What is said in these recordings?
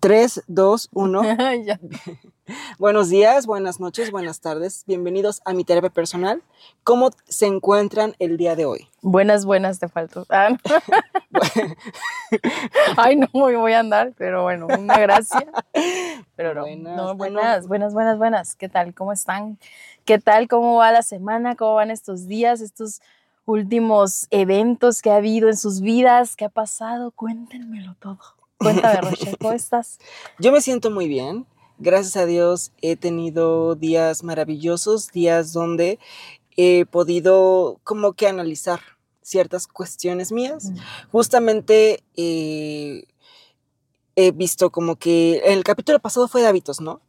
3, 2, 1. Buenos días, buenas noches, buenas tardes. Bienvenidos a mi terapia personal. ¿Cómo se encuentran el día de hoy? Buenas, buenas, te faltó. Ah, Ay, no me voy a andar, pero bueno, una gracia. Pero no, buenas, no, buenas, buenas, buenas, buenas. ¿Qué tal? ¿Cómo están? ¿Qué tal? ¿Cómo va la semana? ¿Cómo van estos días? Estos últimos eventos que ha habido en sus vidas. ¿Qué ha pasado? Cuéntenmelo todo. Cuéntame, Rochelle, ¿cómo estás? Yo me siento muy bien. Gracias a Dios he tenido días maravillosos, días donde he podido como que analizar ciertas cuestiones mías. Justamente eh, he visto como que el capítulo pasado fue de hábitos, ¿no?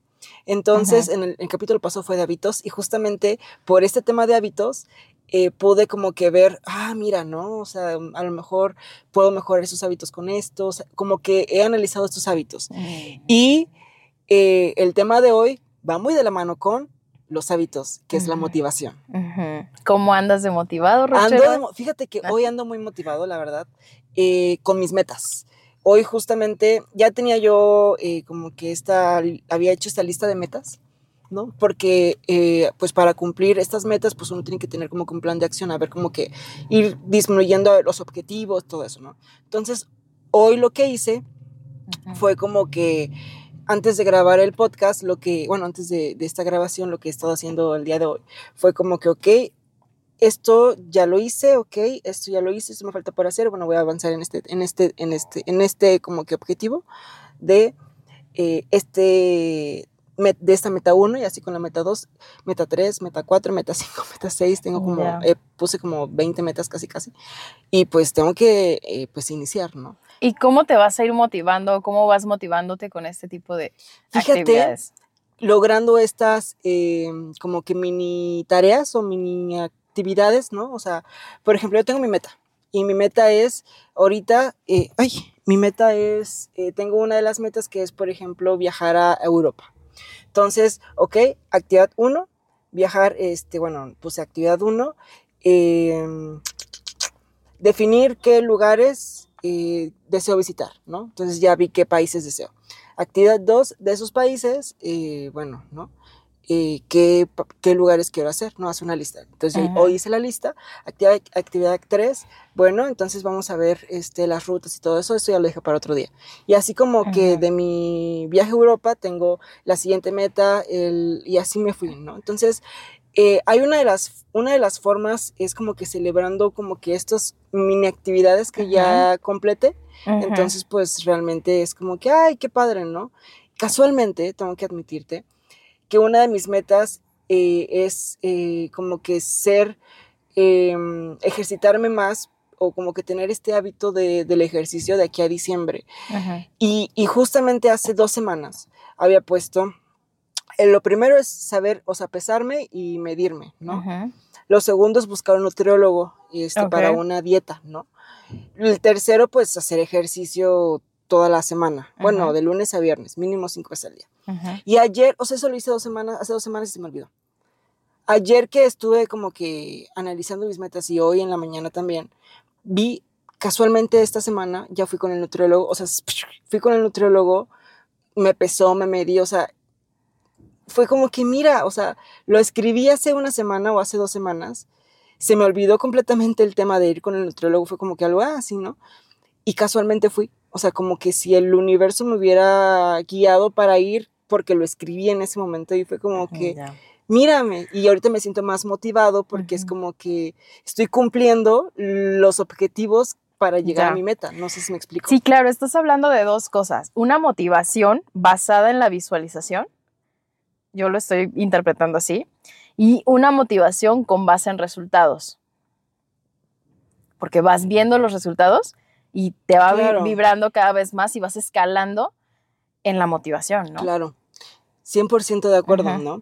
Entonces, en el, el, capítulo pasado fue de hábitos y justamente por este tema de hábitos eh, pude como que ver, ah, mira, ¿no? O sea, mm, a lo mejor puedo mejorar esos hábitos con estos, como que he analizado estos hábitos. Mm. Y eh, el tema de hoy va muy de la mano con los hábitos, que es la motivación. ¿Cómo andas de motivado, Ando fíjate que hoy ando muy motivado, la verdad, eh, con mis metas. Hoy justamente ya tenía yo como que esta, había hecho esta lista de metas ¿no? Porque eh, pues para cumplir estas metas pues uno tiene que tener como que un plan de acción, a ver como que ir disminuyendo los objetivos, todo eso, ¿no? Entonces, hoy lo que hice fue como que antes de grabar el podcast, lo que, bueno, antes de, esta grabación, lo que he estado haciendo el día de hoy fue como que, ok, esto ya lo hice, ok, esto ya lo hice, esto me falta por hacer, bueno, voy a avanzar en este, en este, en este, en este como que objetivo de eh, este de esta meta 1 y así con la meta 2, meta 3, meta 4, meta 5, meta 6, tengo como, eh, puse como 20 metas casi casi y pues tengo que eh, pues iniciar, ¿no? ¿Y cómo te vas a ir motivando? ¿Cómo vas motivándote con este tipo de Fíjate, actividades? logrando estas em, como que mini tareas o mini actividades, ¿no? O sea, por ejemplo, yo tengo mi meta y mi meta es ahorita, eh, ay, mi meta es, tengo una de las metas que es, por ejemplo, viajar a Europa. Entonces, ok, actividad 1, viajar, este, bueno, puse actividad 1, em, definir qué lugares eh, deseo visitar, ¿no? Entonces ya vi qué países deseo. Actividad 2, de esos países, eh, bueno, ¿no? Eh, qué, qué, lugares quiero hacer, ¿no? Hace una lista. Entonces, hoy hice la lista, actividad, actividad 3, bueno, entonces vamos a ver este, las rutas y todo eso, eso ya lo dejé para otro día. Y así como que de mi viaje a Europa tengo la siguiente meta el, y así me fui, ¿no? Entonces, eh, hay una de, las, una de las formas, es como que celebrando como que estas mini actividades que ya complete, entonces pues realmente es como que, ay, qué padre, ¿no? Casualmente, tengo que admitirte, que una de mis metas eh, es eh, como que ser, em, ejercitarme más o como que tener este hábito del ejercicio de aquí a diciembre. Y, justamente hace dos semanas había puesto, eh, lo primero es saber, o sea, pesarme y medirme, ¿no? Lo segundo es buscar un nutriólogo este, para una dieta, ¿no? El tercero, pues hacer ejercicio toda la semana. Bueno, de lunes a viernes, mínimo cinco veces al día. Y ayer, o sea, eso lo hice dos semanas, hace dos semanas y se me olvidó. Ayer que estuve como que analizando mis metas y hoy en la mañana también, vi casualmente esta semana, ya fui con el nutriólogo, o sea, fui con el nutriólogo, me pesó, me medí, o sea, fue como que mira, o sea, lo escribí hace una semana o hace dos semanas, se me olvidó completamente el tema de ir con el nutriólogo, fue como que algo así, ¿no? Y casualmente fui. O sea, como que si el universo me hubiera guiado para ir, porque lo escribí en ese momento y fue como que, mírame, y ahorita me siento más motivado porque es como que estoy cumpliendo los objetivos para llegar a mi meta. No sé si me explico. Sí, claro, estás hablando de dos cosas. Una motivación basada en la visualización, yo lo estoy interpretando así, y una motivación con base en resultados. Porque vas viendo los resultados y te va vibrando cada vez más y vas escalando en la motivación, ¿no? Claro, 100% de acuerdo, ¿no?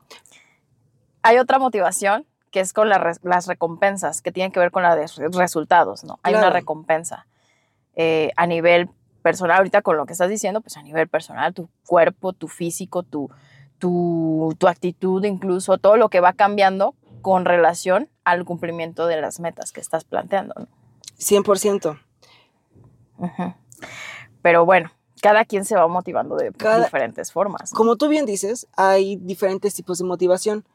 Hay otra motivación que es con las recompensas, que tienen que ver con los resultados, ¿no? Hay una recompensa eh, a nivel personal, ahorita con lo que estás diciendo, pues a nivel personal, tu cuerpo, tu físico, tu, tu, tu actitud, incluso todo lo que va cambiando con relación al cumplimiento de las metas que estás planteando, ¿no? 100%. Pero bueno, cada quien se va motivando de diferentes formas. Como tú bien dices, hay diferentes tipos de motivación,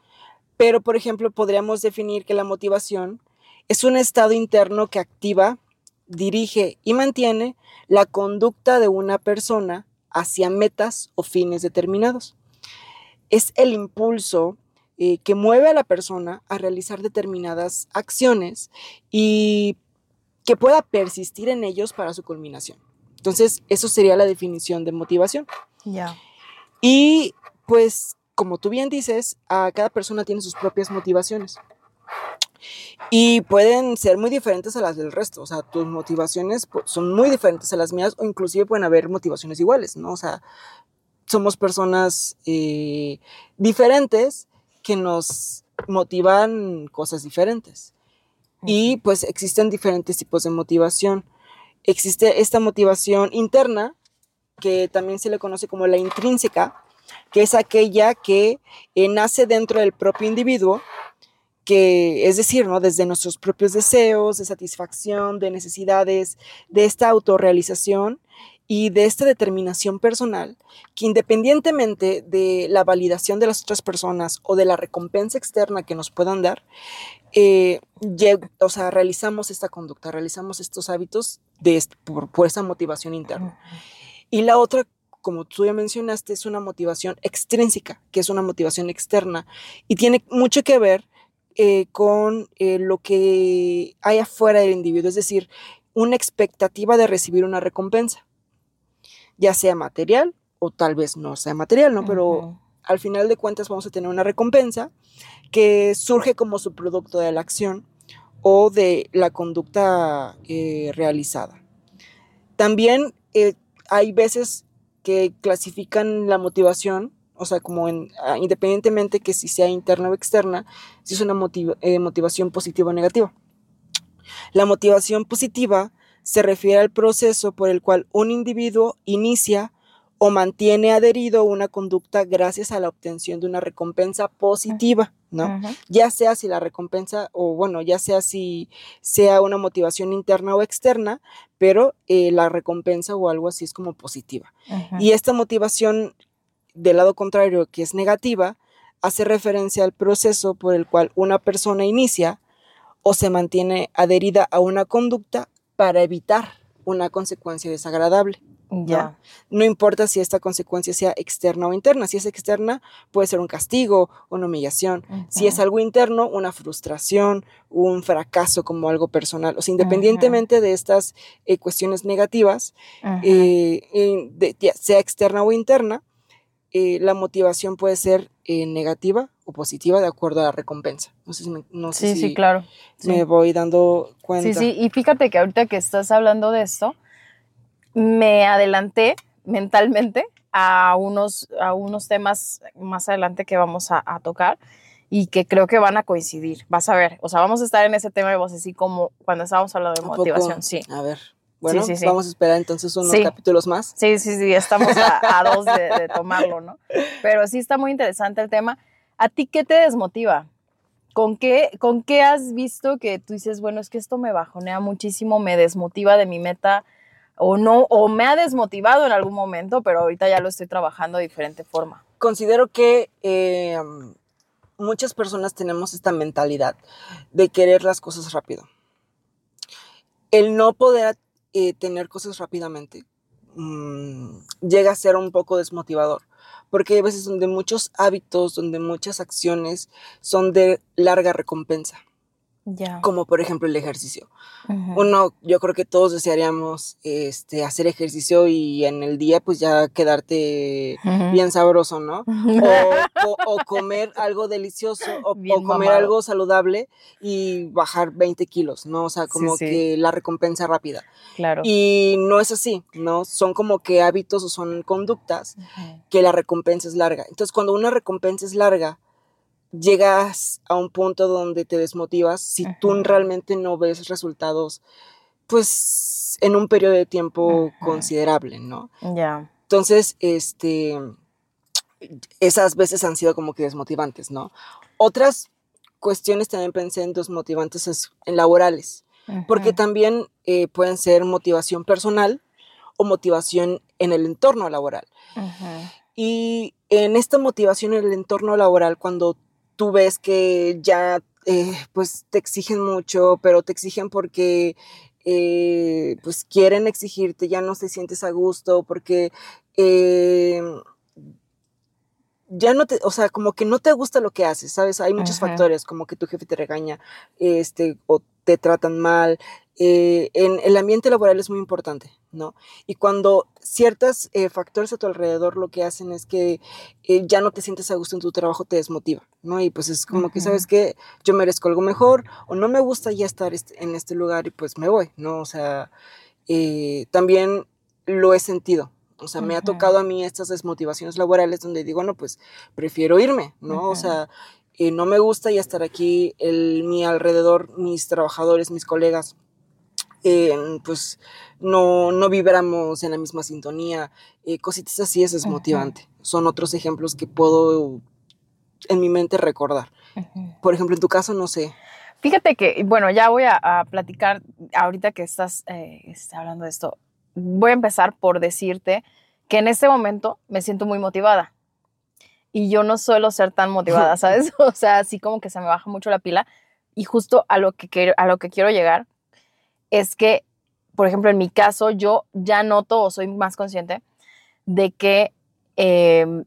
pero por ejemplo podríamos definir que la motivación es un estado interno que activa, dirige y mantiene la conducta de una persona hacia metas o fines determinados. Es el impulso eh, que mueve a la persona a realizar determinadas acciones y que pueda persistir en ellos para su culminación. Entonces, eso sería la definición de motivación. Ya. Y pues, como tú bien dices, a cada persona tiene sus propias motivaciones. Y pueden ser muy diferentes a las del resto. O sea, tus motivaciones son muy diferentes a las mías o inclusive pueden haber motivaciones iguales, ¿no? O sea, somos personas eh, diferentes que nos motivan cosas diferentes. Y pues existen diferentes tipos de motivación existe esta motivación interna, que también se le conoce como la intrínseca, que es aquella que eh, nace dentro del propio individuo, que es decir, ¿no? desde nuestros propios deseos, de satisfacción, de necesidades, de esta autorrealización y de esta determinación personal, que independientemente de la validación de las otras personas o de la recompensa externa que nos puedan dar, eh, o sea, realizamos esta conducta, realizamos estos hábitos de, por, por esa motivación interna. Y la otra, como tú ya mencionaste, es una motivación extrínseca, que es una motivación externa y tiene mucho que ver eh, con eh, lo que hay afuera del individuo, es decir, una expectativa de recibir una recompensa, ya sea material o tal vez no sea material, ¿no? Pero al final de cuentas vamos a tener una recompensa que surge como su producto de la acción o de la conducta eh, realizada. También eh, hay veces que clasifican la motivación, o sea, como en, ah, independientemente que si sea interna o externa, si es una eh, motivación positiva o negativa. La motivación positiva se refiere al proceso por el cual un individuo inicia o mantiene adherido a una conducta gracias a la obtención de una recompensa positiva, ¿no? Ya sea si la recompensa, o bueno, ya sea si sea una motivación interna o externa, pero eh, la recompensa o algo así es como positiva. Y esta motivación del lado contrario, que es negativa, hace referencia al proceso por el cual una persona inicia o se mantiene adherida a una conducta para evitar una consecuencia desagradable. Ya. ¿no? importa si esta consecuencia sea externa o interna. Si es externa, puede ser un castigo, una humillación. Si es algo interno, una frustración, un fracaso como algo personal. O sea, independientemente de estas eh, cuestiones negativas, eh, sea externa o interna, eh, la motivación puede ser negativa o positiva de acuerdo a la recompensa. No sé si me, sí, sí, claro. me voy dando cuenta. Sí, sí, y fíjate que ahorita que estás hablando de esto, me adelanté mentalmente a unos, a unos temas más adelante que vamos a, tocar y que creo que van a coincidir. Vas a ver, o sea, vamos a estar en ese tema de voz así como cuando estábamos hablando de motivación, sí. A ver. Bueno, vamos a esperar entonces unos capítulos más. Sí, sí, sí, estamos a, dos de, tomarlo, ¿no? Pero sí está muy interesante el tema. ¿A ti qué te desmotiva? ¿Con qué, ¿Con qué has visto que tú dices, bueno, es que esto me bajonea muchísimo, me desmotiva de mi meta, o no, o me ha desmotivado en algún momento, pero ahorita ya lo estoy trabajando de diferente forma. Considero que eh, muchas personas tenemos esta mentalidad de querer las cosas rápido. El no poder eh, tener cosas rápidamente mm, llega a ser un poco desmotivador, porque hay veces donde muchos hábitos, donde muchas acciones son de larga recompensa. Como por ejemplo el ejercicio. Uno, yo creo que todos desearíamos este, hacer ejercicio y en el día pues ya quedarte bien sabroso, ¿no? O, comer algo delicioso o, comer algo saludable y bajar 20 kilos, ¿no? O sea, como que la recompensa rápida. Claro. Y no es así, ¿no? Son como que hábitos o son conductas que la recompensa es larga. Entonces, cuando una recompensa es larga, llegas a un punto donde te desmotivas si tú realmente no ves resultados, pues en un periodo de tiempo considerable, ¿no? Ya. Entonces, este, esas veces han sido como que desmotivantes, ¿no? Otras cuestiones también pensé en desmotivantes en laborales, porque también eh, pueden ser motivación personal o motivación en el entorno laboral. Y en esta motivación en el entorno laboral, cuando tú ves que ya eh, pues te exigen mucho, pero te exigen porque eh, pues quieren exigirte, ya no te sientes a gusto, porque eh, ya no te, o sea, como que no te gusta lo que haces, ¿sabes? Hay muchos factores, como que tu jefe te regaña, este, o te tratan mal. En el ambiente laboral es muy importante, ¿no? Y cuando ciertos eh, factores a tu alrededor lo que hacen es que eh, ya no te sientes a gusto en tu trabajo, te desmotiva, ¿no? Y pues es como que, ¿sabes que Yo merezco algo mejor o no me gusta ya estar en este lugar y pues me voy, ¿no? O sea, también lo he sentido, o sea, me ha tocado a mí estas desmotivaciones laborales donde digo, no, pues prefiero irme, ¿no? O sea, eh, no me gusta ya estar aquí, el, mi alrededor, mis trabajadores, mis colegas, eh, pues no, no vibramos en la misma sintonía, eh, cositas así es desmotivante. Son otros ejemplos que puedo en mi mente recordar. Por ejemplo, en tu caso, no sé. Fíjate que, bueno, ya voy a, a platicar, ahorita que estás, estás hablando de esto, voy a empezar por decirte que en este momento me siento muy motivada. Y yo no suelo ser tan motivada, ¿sabes? O sea, así como que se me baja mucho la pila. Y justo a lo que quiero, a lo que quiero llegar es que, por ejemplo, en mi caso, yo ya noto o soy más consciente de que em,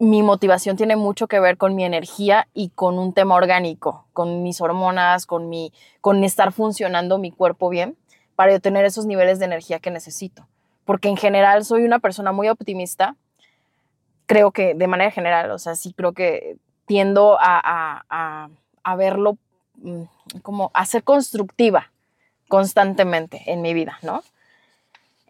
mi motivación tiene mucho que ver con mi energía y con un tema orgánico, con mis hormonas, con, mi, con estar funcionando mi cuerpo bien para tener esos niveles de energía que necesito. Porque en general soy una persona muy optimista, creo que de manera general, o sea, sí creo que tiendo a, a, a, verlo mm, como a ser constructiva constantemente en mi vida, ¿no?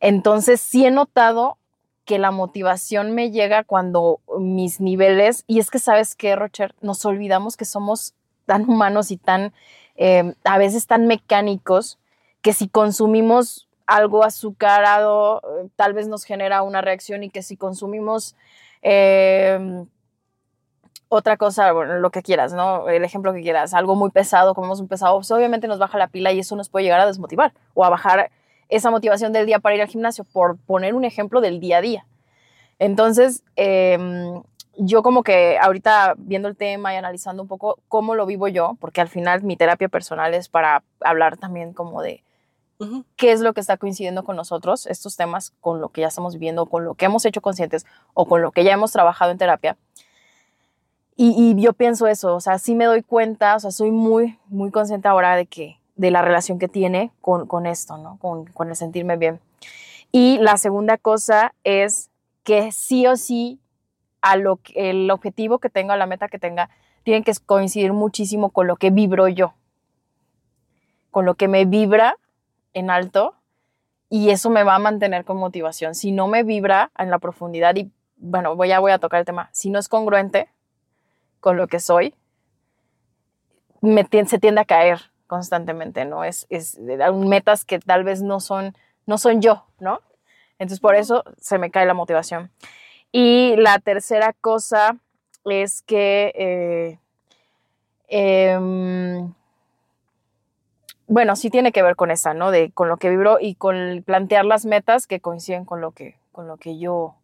Entonces sí he notado que la motivación me llega cuando mis niveles, y es que sabes que, Rocher, nos olvidamos que somos tan humanos y tan, eh, a veces tan mecánicos, que si consumimos algo azucarado, eh, tal vez nos genera una reacción y que si consumimos em, otra cosa, bueno, lo que quieras, ¿no? El ejemplo que quieras, algo muy pesado, comemos un pesado, pues obviamente nos baja la pila y eso nos puede llegar a desmotivar o a bajar esa motivación del día para ir al gimnasio, por poner un ejemplo del día a día. Entonces, em, yo como que ahorita viendo el tema y analizando un poco cómo lo vivo yo, porque al final mi terapia personal es para hablar también como de qué es lo que está coincidiendo con nosotros, estos temas, con lo que ya estamos viviendo, con lo que hemos hecho conscientes o con lo que ya hemos trabajado en terapia. Y, yo pienso eso, o sea, sí me doy cuenta, o sea, soy muy, muy consciente ahora de que, de la relación que tiene con, con esto, ¿no? Con, con el sentirme bien. Y la segunda cosa es que sí o sí a lo el objetivo que tenga, la meta que tenga, tiene que coincidir muchísimo con lo que vibro yo, con lo que me vibra en alto y eso me va a mantener con motivación. Si no me vibra en la profundidad y, bueno, voy a, voy a tocar el tema, si no es congruente con lo que soy, me, se tiende a caer constantemente, ¿no? Es, es metas que tal vez no son, no son yo, ¿no? Entonces por eso se me cae la motivación. Y la tercera cosa es que eh, em, bueno, sí tiene que ver con esa, ¿no? De con lo que vibro y con plantear las metas que coinciden con lo que, con lo que yo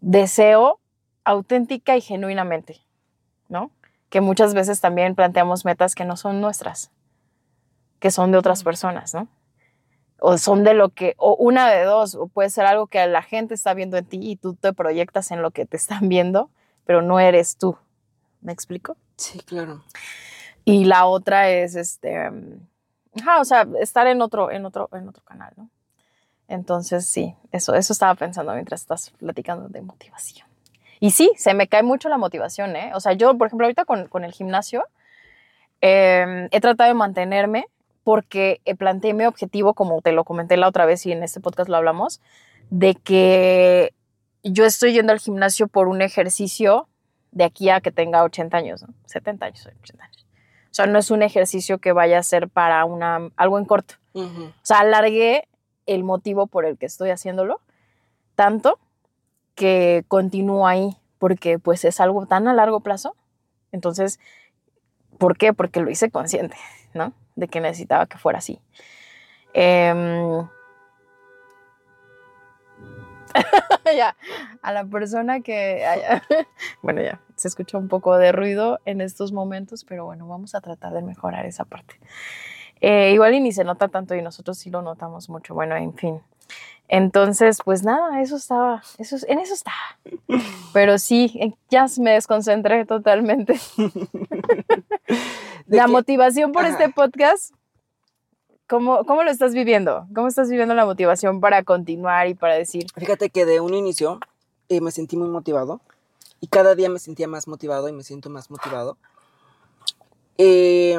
deseo auténtica y genuinamente, ¿no? Que muchas veces también planteamos metas que no son nuestras, que son de otras personas, ¿no? O son de lo que, o una de dos, o puede ser algo que la gente está viendo en ti y tú te proyectas en lo que te están viendo, pero no eres tú. ¿Me explico? Sí, claro. Y la otra es, este, Ajá, o sea, estar en otro, en otro, en otro canal, ¿no? Entonces, sí, eso, eso estaba pensando mientras estás platicando de motivación. Y sí, se me cae mucho la motivación, ¿eh? O sea, yo, por ejemplo, ahorita con, con el gimnasio, em, he tratado de mantenerme porque planteé mi objetivo, como te lo comenté la otra vez y en este podcast lo hablamos, de que yo estoy yendo al gimnasio por un ejercicio de aquí a que tenga 80 años, ¿no? 70 años, 80 años. O sea, no es un ejercicio que vaya a ser para una, algo en corto. O sea, alargué el motivo por el que estoy haciéndolo tanto que continúo ahí porque pues es algo tan a largo plazo. Entonces, ¿por qué? Porque lo hice consciente, ¿no? De que necesitaba que fuera así. Em, ya, a la persona que... bueno, ya, se escucha un poco de ruido en estos momentos, pero bueno, vamos a tratar de mejorar esa parte. Eh, igual y ni se nota tanto y nosotros sí lo notamos mucho. Bueno, en fin. Entonces, pues nada, eso estaba, eso, en eso estaba. Pero sí, ya me desconcentré totalmente. la motivación por este podcast, ¿cómo, ¿cómo lo estás viviendo? ¿Cómo estás viviendo la motivación para continuar y para decir? Fíjate que de un inicio eh, me sentí muy motivado y cada día me sentía más motivado y me siento más motivado. Eh,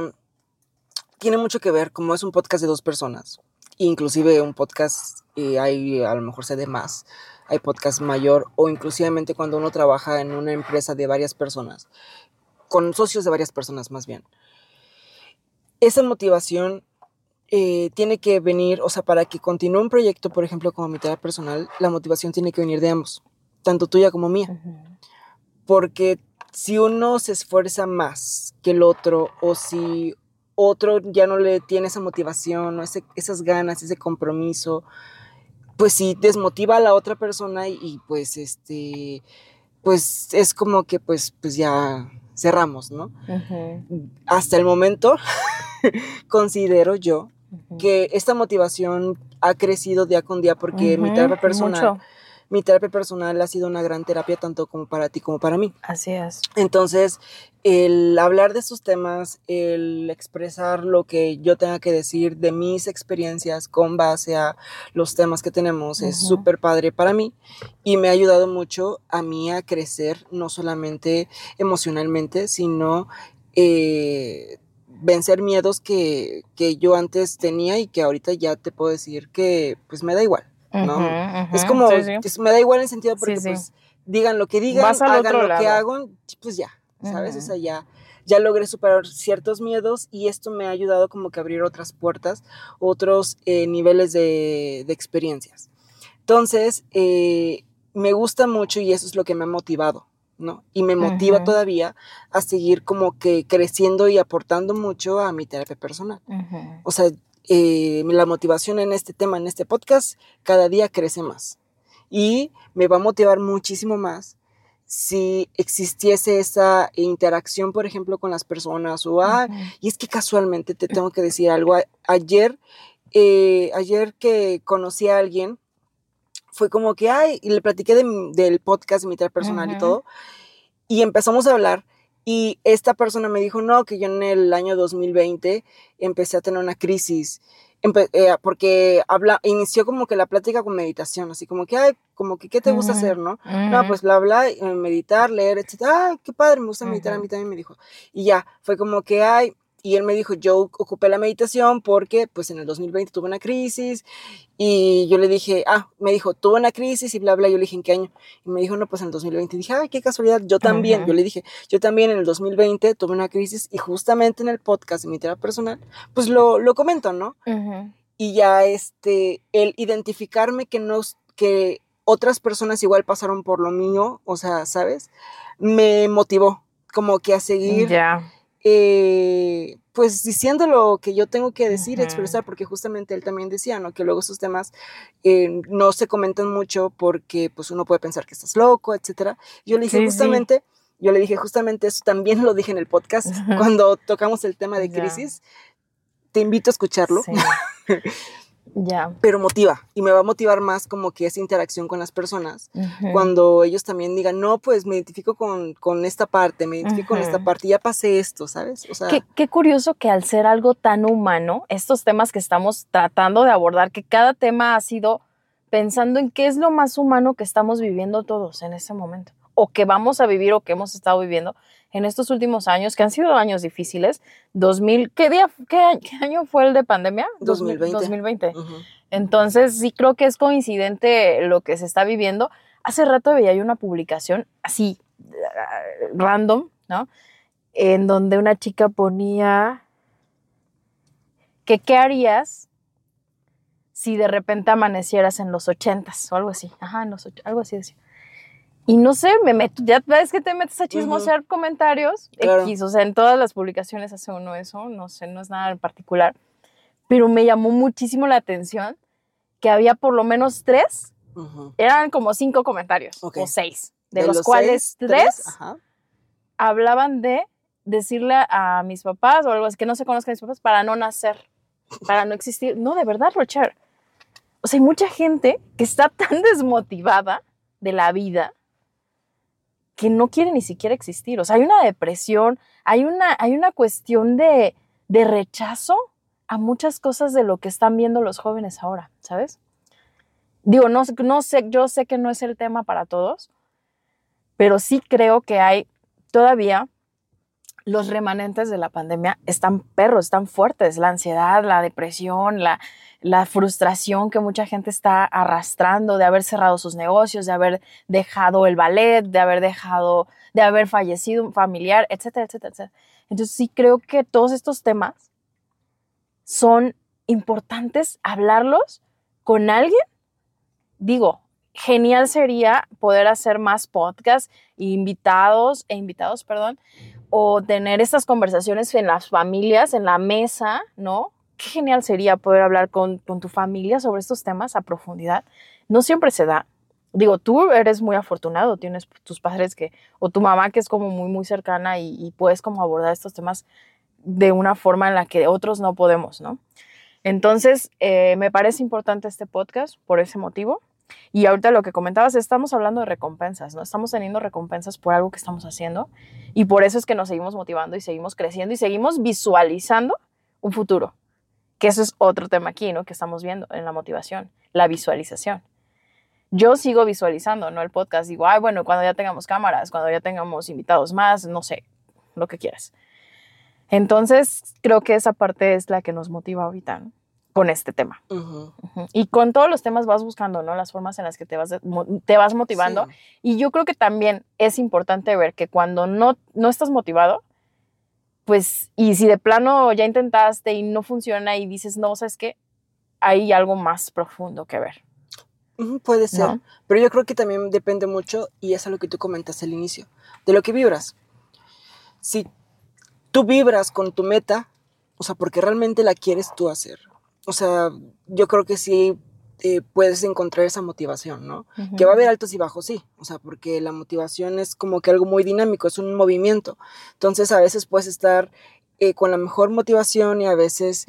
tiene mucho que ver, como es un podcast de dos personas, inclusive un podcast eh, hay a lo mejor se de más, hay podcast mayor o inclusivamente cuando uno trabaja en una empresa de varias personas, con socios de varias personas más bien. Esa motivación eh, tiene que venir, o sea, para que continúe un proyecto, por ejemplo, como mi terapia personal, la motivación tiene que venir de ambos, tanto tuya como mía. Porque si uno se esfuerza más que el otro o si otro ya no le tiene esa motivación o esas ganas, ese compromiso, pues sí desmotiva a la otra persona y, pues este, pues es como que pues, pues ya cerramos, ¿no? Hasta el momento considero yo que esta motivación ha crecido día con día porque mi terapia personal mi terapia personal ha sido una gran terapia tanto como para ti como para mí. Así es. Entonces, el hablar de estos temas, el expresar lo que yo tenga que decir de mis experiencias con base a los temas que tenemos es súper padre para mí y me ha ayudado mucho a mí a crecer, no solamente emocionalmente, sino... Eh, vencer miedos que, que, yo antes tenía y que ahorita ya te puedo decir que pues me da igual. ¿No? Es como, me da igual en sentido porque pues digan lo que digan, hagan lo que hagan, pues ya, ¿sabes? O sea, ya, ya logré superar ciertos miedos y esto me ha ayudado como que a abrir otras puertas, otros eh, niveles de, de, experiencias. Entonces, eh, me gusta mucho y eso es lo que me ha motivado, ¿no? Y me motiva todavía a seguir como que creciendo y aportando mucho a mi terapia personal. O sea, eh, la motivación en este tema, en este podcast, cada día crece más. Y me va a motivar muchísimo más si existiese esa interacción, por ejemplo, con las personas. O, ah, y es que casualmente te tengo que decir algo. ayer, eh, ayer que conocí a alguien, fue como que, ay, y le platiqué del podcast, de mi personal y todo. Y empezamos a hablar y esta persona me dijo, no, que yo en el año 2020 empecé a tener una crisis, eh, porque habla, inició como que la plática con meditación, así como que, ay, como que, ¿qué te gusta hacer, no? No, pues bla, bla, meditar, leer, etc. Ay, qué padre, me gusta meditar, a mí también me dijo. Y ya, fue como que, ay, y él me dijo, yo ocupé la meditación porque pues en el 2020 tuve una crisis y yo le dije, ah, me dijo, tuve una crisis y bla, bla, yo le dije, ¿en qué año? Y me dijo, no, pues en el 2020. Y dije, ay, qué casualidad, yo también, yo le dije, yo también en el 2020 tuve una crisis y justamente en el podcast de mi terapia personal, pues lo, lo comento, ¿no? Y ya este, el identificarme que no, que otras personas igual pasaron por lo mío, o sea, ¿sabes? Me motivó como que a seguir. Ya eh, pues diciendo lo que yo tengo que decir, expresar, porque justamente él también decía, ¿no? Que luego esos temas eh, no se comentan mucho porque pues uno puede pensar que estás loco, etcétera. Yo le dije justamente, yo le dije justamente eso, también lo dije en el podcast, cuando tocamos el tema de crisis, te invito a escucharlo. Ya. Pero motiva y me va a motivar más como que esa interacción con las personas. Cuando ellos también digan, no, pues me identifico con, con esta parte, me identifico con esta parte, ya pasé esto, ¿sabes? O sea, qué, qué, curioso que al ser algo tan humano, estos temas que estamos tratando de abordar, que cada tema ha sido pensando en qué es lo más humano que estamos viviendo todos en ese momento, o que vamos a vivir o que hemos estado viviendo en estos últimos años, que han sido años difíciles, 2000, ¿qué, día, qué, año fue el de pandemia? 2020. 2020. Entonces, sí creo que es coincidente lo que se está viviendo. Hace rato veía yo una publicación así, random, ¿no? En donde una chica ponía que qué harías si de repente amanecieras en los ochentas o algo así. Ajá, en los algo así decía. Y no sé, me meto, ya ves que te metes a chismosear comentarios, X, o sea, en todas las publicaciones hace uno eso, no sé, no es nada en particular, pero me llamó muchísimo la atención que había por lo menos tres Eran como cinco comentarios o seis, de, los, cuales tres, hablaban de decirle a mis papás o algo así, que no se conozcan mis papás para no nacer, para no existir. No, de verdad, Rocher. O sea, hay mucha gente que está tan desmotivada de la vida que no quiere ni siquiera existir. O sea, hay una depresión, hay una, hay una cuestión de, de rechazo a muchas cosas de lo que están viendo los jóvenes ahora, ¿sabes? Digo, no, no sé, yo sé que no es el tema para todos, pero sí creo que hay todavía los remanentes de la pandemia están perros, están fuertes. La ansiedad, la depresión, la, la frustración que mucha gente está arrastrando de haber cerrado sus negocios, de haber dejado el ballet, de haber dejado, de haber fallecido un familiar, etcétera, etcétera, etcétera. Entonces sí creo que todos estos temas son importantes hablarlos con alguien digo, genial sería poder hacer más podcasts, invitados e invitados, perdón, o tener estas conversaciones en las familias, en la mesa, ¿no? Qué genial sería poder hablar con, tu familia sobre estos temas a profundidad. No siempre se da. Digo, tú eres muy afortunado, tienes tus padres que, o tu mamá que es como muy, muy cercana y, puedes como abordar estos temas de una forma en la que otros no podemos, ¿no? Entonces, eh, me parece importante este podcast por ese motivo. Y ahorita lo que comentabas, estamos hablando de recompensas, ¿no? Estamos teniendo recompensas por algo que estamos haciendo y por eso es que nos seguimos motivando y seguimos creciendo y seguimos visualizando un futuro, que eso es otro tema aquí, ¿no? Que estamos viendo en la motivación, la visualización. Yo sigo visualizando, ¿no? El podcast, digo, ay, bueno, cuando ya tengamos cámaras, cuando ya tengamos invitados más, no sé, lo que quieras. Entonces, creo que esa parte es la que nos motiva ahorita, ¿no? Con este tema. Y con todos los temas vas buscando, ¿no? Las formas en las que te vas, te vas motivando. Y yo creo que también es importante ver que cuando no, no estás motivado, pues, y si de plano ya intentaste y no funciona y dices, no, sabes que hay algo más profundo que ver. puede ser, pero yo creo que también depende mucho, y es a lo que tú comentas al inicio, de lo que vibras. Si tú vibras con tu meta, o sea, porque realmente la quieres tú hacer, o sea, yo creo que sí eh, puedes encontrar esa motivación, ¿no? Que va a haber altos y bajos, sí, o sea, porque la motivación es como que algo muy dinámico, es un movimiento. Entonces, a veces puedes estar eh, con la mejor motivación y a veces,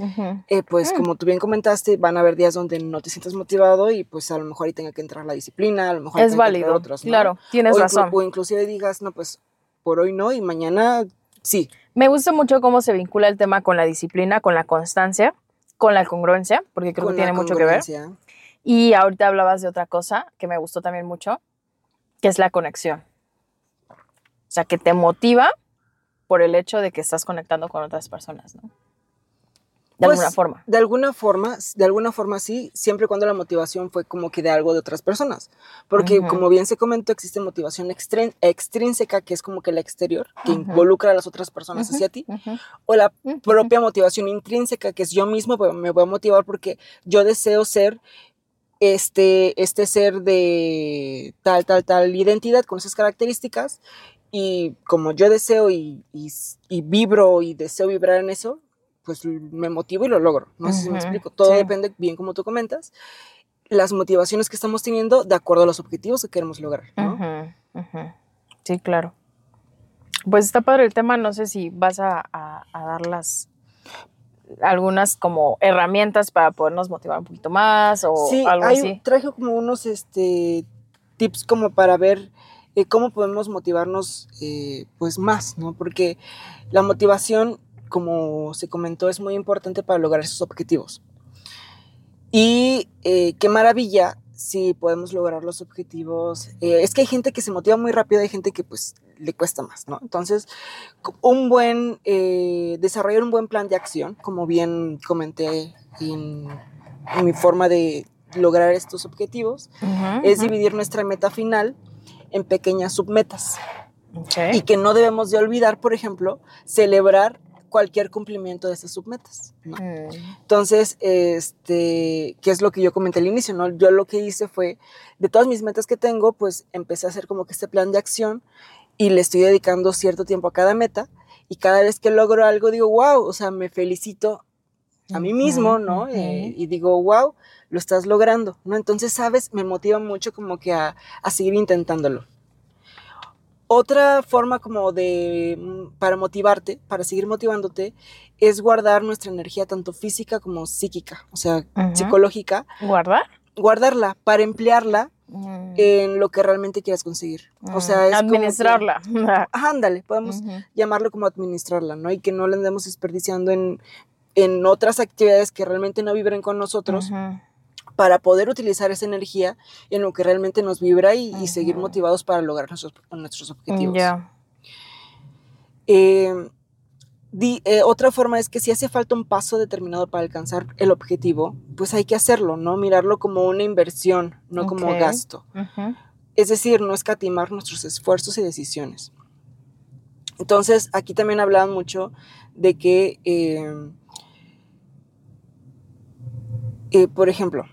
eh, pues, mm. como tú bien comentaste, van a haber días donde no te sientas motivado y pues a lo mejor ahí tenga que entrar la disciplina, a lo mejor es válido, otros, claro, tienes razón. o inclusive digas, no, pues, por hoy no y mañana sí. Me gusta mucho cómo se vincula el tema con la disciplina, con la constancia con la congruencia, porque creo que tiene mucho que ver. Y ahorita hablabas de otra cosa que me gustó también mucho, que es la conexión. O sea, que te motiva por el hecho de que estás conectando con otras personas, ¿no? De alguna pues, forma. De alguna forma, de alguna forma sí, siempre y cuando la motivación fue como que de algo de otras personas. Porque como bien se comentó, existe motivación extrínseca, que es como que la exterior, que involucra a las otras personas hacia ti, o la propia motivación intrínseca, que es yo mismo pues, me voy a motivar porque yo deseo ser este, este ser de tal, tal, tal identidad con esas características. Y como yo deseo y, y vibro y deseo vibrar en eso, pues me motivo y lo logro. No sé si me explico. Todo depende, bien como tú comentas, las motivaciones que estamos teniendo de acuerdo a los objetivos que queremos lograr. Sí, claro. Pues está padre el tema, no sé si vas a, dar las algunas como herramientas para podernos motivar un poquito más o algo así. Traje como unos este, tips como para ver eh, cómo podemos motivarnos eh, pues más, ¿no? Porque la motivación como se comentó, es muy importante para lograr esos objetivos. Y eh, qué maravilla si podemos lograr los objetivos. Eh, es que hay gente que se motiva muy rápido, hay gente que pues le cuesta más, ¿no? Entonces, un buen, eh, desarrollar un buen plan de acción, como bien comenté en, mi forma de lograr estos objetivos, es dividir nuestra meta final en pequeñas submetas. Y que no debemos de olvidar, por ejemplo, celebrar cualquier cumplimiento de esas submetas. ¿no? Mm. Entonces, este, ¿qué es lo que yo comenté al inicio? ¿no? Yo lo que hice fue, de todas mis metas que tengo, pues empecé a hacer como que este plan de acción y le estoy dedicando cierto tiempo a cada meta y cada vez que logro algo digo, wow, o sea, me felicito a mí mismo, ¿no? Eh, y digo, wow, lo estás logrando, ¿no? Entonces, ¿sabes? Me motiva mucho como que a, a seguir intentándolo. Otra forma como de, mm, para motivarte, para seguir motivándote, es guardar nuestra energía tanto física como psíquica, o sea, psicológica. ¿Guardar? Guardarla para emplearla mm. en lo que realmente quieras conseguir. O sea, es administrarla. ándale, podemos llamarlo como administrarla, ¿no? Y que no la andemos desperdiciando en, en otras actividades que realmente no vibren con nosotros para poder utilizar esa energía en lo que realmente nos vibra y, seguir motivados para lograr nuestros, nuestros objetivos. Em, eh, otra forma es que si hace falta un paso determinado para alcanzar el objetivo, pues hay que hacerlo, ¿no? Mirarlo como una inversión, no como gasto. Es decir, no escatimar nuestros esfuerzos y decisiones. Entonces, aquí también hablaban mucho de que, eh, por ejemplo,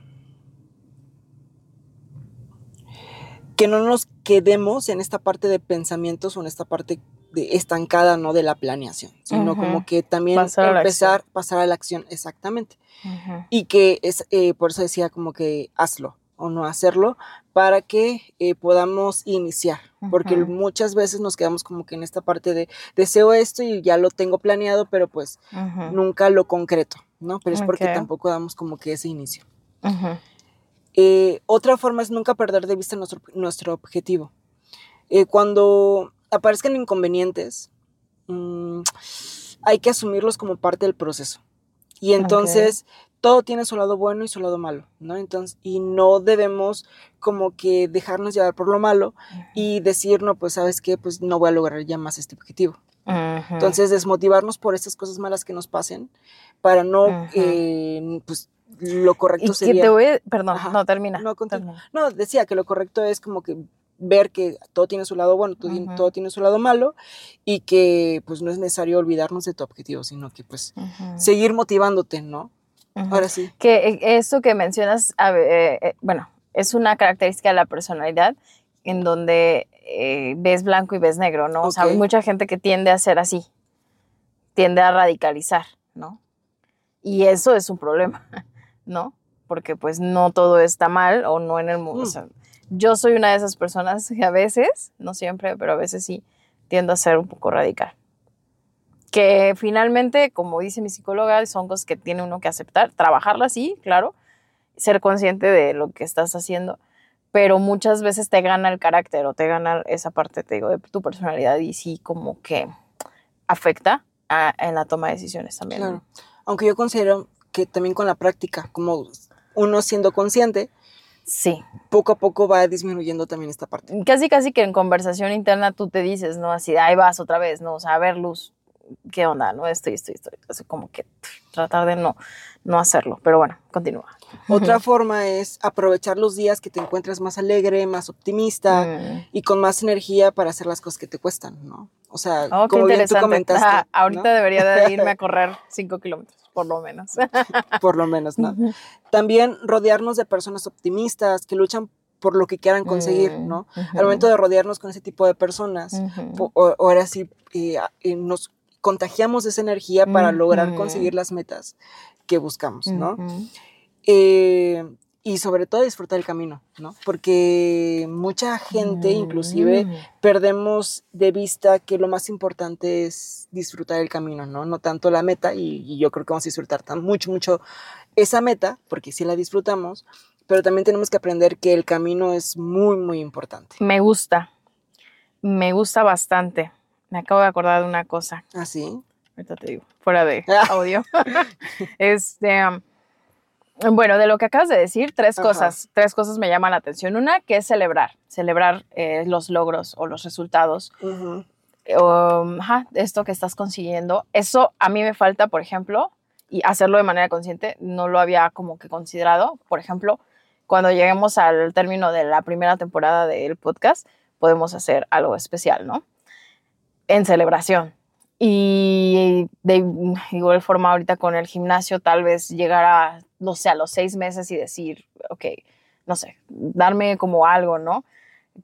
que no nos quedemos en esta parte de pensamientos o en esta parte de estancada, ¿no? De la planeación, sino como que también empezar, a pasar a la acción, exactamente. Y que es, eh, por eso decía como que hazlo o no hacerlo para que eh, podamos iniciar, porque muchas veces nos quedamos como que en esta parte de deseo esto y ya lo tengo planeado, pero pues nunca lo concreto, ¿no? Pero es porque tampoco damos como que ese inicio. Eh, otra forma es nunca perder de vista nuestro, objetivo. Eh, cuando aparezcan inconvenientes, mm, hay que asumirlos como parte del proceso. Y entonces todo tiene su lado bueno y su lado malo, ¿no? Entonces, y no debemos como que dejarnos llevar por lo malo y decir, no, pues sabes qué, pues no voy a lograr ya más este objetivo. Entonces, desmotivarnos por estas cosas malas que nos pasen para no, eh, pues, lo correcto sería. te voy perdón, no termina. No, no, decía que lo correcto es como que ver que todo tiene su lado bueno, todo, tiene su lado malo y que pues no es necesario olvidarnos de tu objetivo, sino que pues seguir motivándote, ¿no? Ahora sí. Que eh, eso que mencionas, eh, eh, bueno, es una característica de la personalidad en donde ves blanco y ves negro, ¿no? O sea, hay mucha gente que tiende a ser así, tiende a radicalizar, ¿no? Y eso es un problema. ¿No? Porque pues no todo está mal o no en el mundo. Mm. yo soy una de esas personas que a veces, no siempre, pero a veces sí, tiendo a ser un poco radical. Que finalmente, como dice mi psicóloga, son cosas que tiene uno que aceptar, trabajarlas sí, claro, ser consciente de lo que estás haciendo, pero muchas veces te gana el carácter o te gana esa parte, te digo, de tu personalidad y sí como que afecta en la toma de decisiones también. Claro. Aunque yo considero que también con la práctica, como uno siendo consciente, sí. poco a poco va disminuyendo también esta parte. Casi, casi que en conversación interna tú te dices, ¿no? Así, ahí vas otra vez, ¿no? O sea, a ver, Luz, ¿qué onda? ¿No? Estoy, estoy, estoy. Así como que tratar de no, no hacerlo. Pero bueno, continúa. Otra forma es aprovechar los días que te encuentras más alegre, más optimista mm. y con más energía para hacer las cosas que te cuestan, ¿no? O sea, oh, como bien tú comentaste. ahorita debería de irme a correr cinco kilómetros por lo menos. por lo menos, ¿no? También rodearnos de personas optimistas que luchan por lo que quieran conseguir, ¿no? Al momento de rodearnos con ese tipo de personas, ahora sí eh, eh, nos contagiamos esa energía para lograr conseguir las metas que buscamos, ¿no? Eh, y sobre todo disfrutar el camino, ¿no? Porque mucha gente, inclusive, mm. perdemos de vista que lo más importante es disfrutar el camino, ¿no? No tanto la meta, y, yo creo que vamos a disfrutar tan mucho, mucho esa meta, porque sí la disfrutamos, pero también tenemos que aprender que el camino es muy, muy importante. Me gusta, me gusta bastante. Me acabo de acordar de una cosa. ¿Ah, sí? Ahorita te digo, fuera de audio. este... Um, bueno, de lo que acabas de decir, tres cosas, tres cosas me llaman la atención. Una, que es celebrar, celebrar eh, los logros o los resultados. esto que estás consiguiendo. Eso a mí me falta, por ejemplo, y hacerlo de manera consciente, no lo había como que considerado. Por ejemplo, cuando lleguemos al término de la primera temporada del podcast, podemos hacer algo especial, ¿no? En celebración. Y de igual forma ahorita con el gimnasio, tal vez llegar a, no sé, a los seis meses y decir, ok, no sé, darme como algo, ¿no?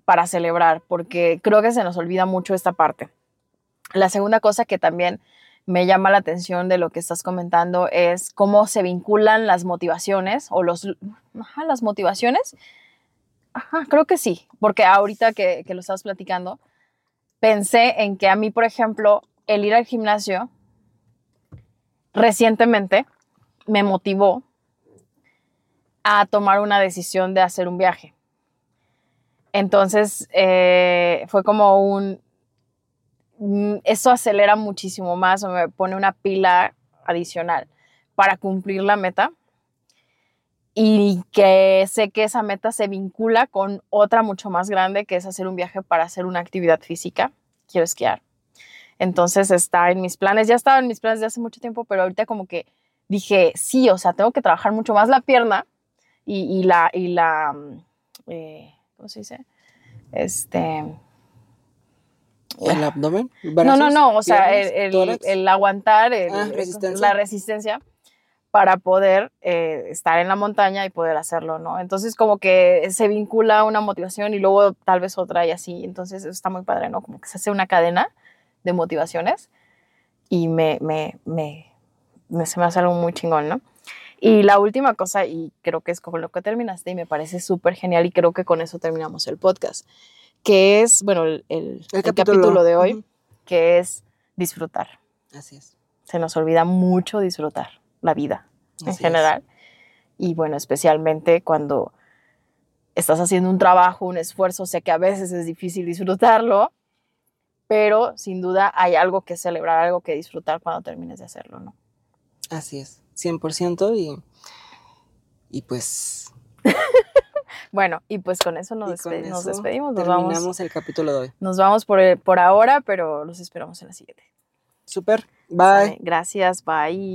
Para celebrar, porque creo que se nos olvida mucho esta parte. La segunda cosa que también me llama la atención de lo que estás comentando es cómo se vinculan las motivaciones o los, ajá, las motivaciones. Ajá, creo que sí, porque ahorita que, que lo estás platicando, pensé en que a mí, por ejemplo, el ir al gimnasio recientemente me motivó a tomar una decisión de hacer un viaje. Entonces, eh, fue como un, mm, eso acelera muchísimo más o me pone una pila adicional para cumplir la meta y que sé que esa meta se vincula con otra mucho más grande que es hacer un viaje para hacer una actividad física. Quiero esquiar. Entonces está en mis planes, ya estaba en mis planes de hace mucho tiempo, pero ahorita como que dije, sí, o sea, tengo que trabajar mucho más la pierna y, la, y la, mm, eh, ¿cómo se dice? Este... ¿El abdomen? No, no, no, o sea, el, aguantar ah, la resistencia para poder eh, estar en la montaña y poder hacerlo, ¿no? Entonces como que se vincula una motivación y luego tal vez otra y así, entonces está muy padre, ¿no? Como que se hace una cadena de motivaciones y me, me, me, me se me hace algo muy chingón, ¿no? Y la última cosa, y creo que es como lo que terminaste y me parece súper genial y creo que con eso terminamos el podcast, que es, bueno, el, el, capítulo. de hoy, que es disfrutar. Así es. Se nos olvida mucho disfrutar la vida en general. Y bueno, especialmente cuando estás haciendo un trabajo, un esfuerzo, sé que a veces es difícil disfrutarlo, pero sin duda hay algo que celebrar, algo que disfrutar cuando termines de hacerlo, ¿no? Así es, 100% y, y pues... bueno, y pues con eso nos, nos despedimos. Nos terminamos vamos, el capítulo de hoy. Nos vamos por, por ahora, pero los esperamos en la siguiente. Super, bye. Gracias, bye.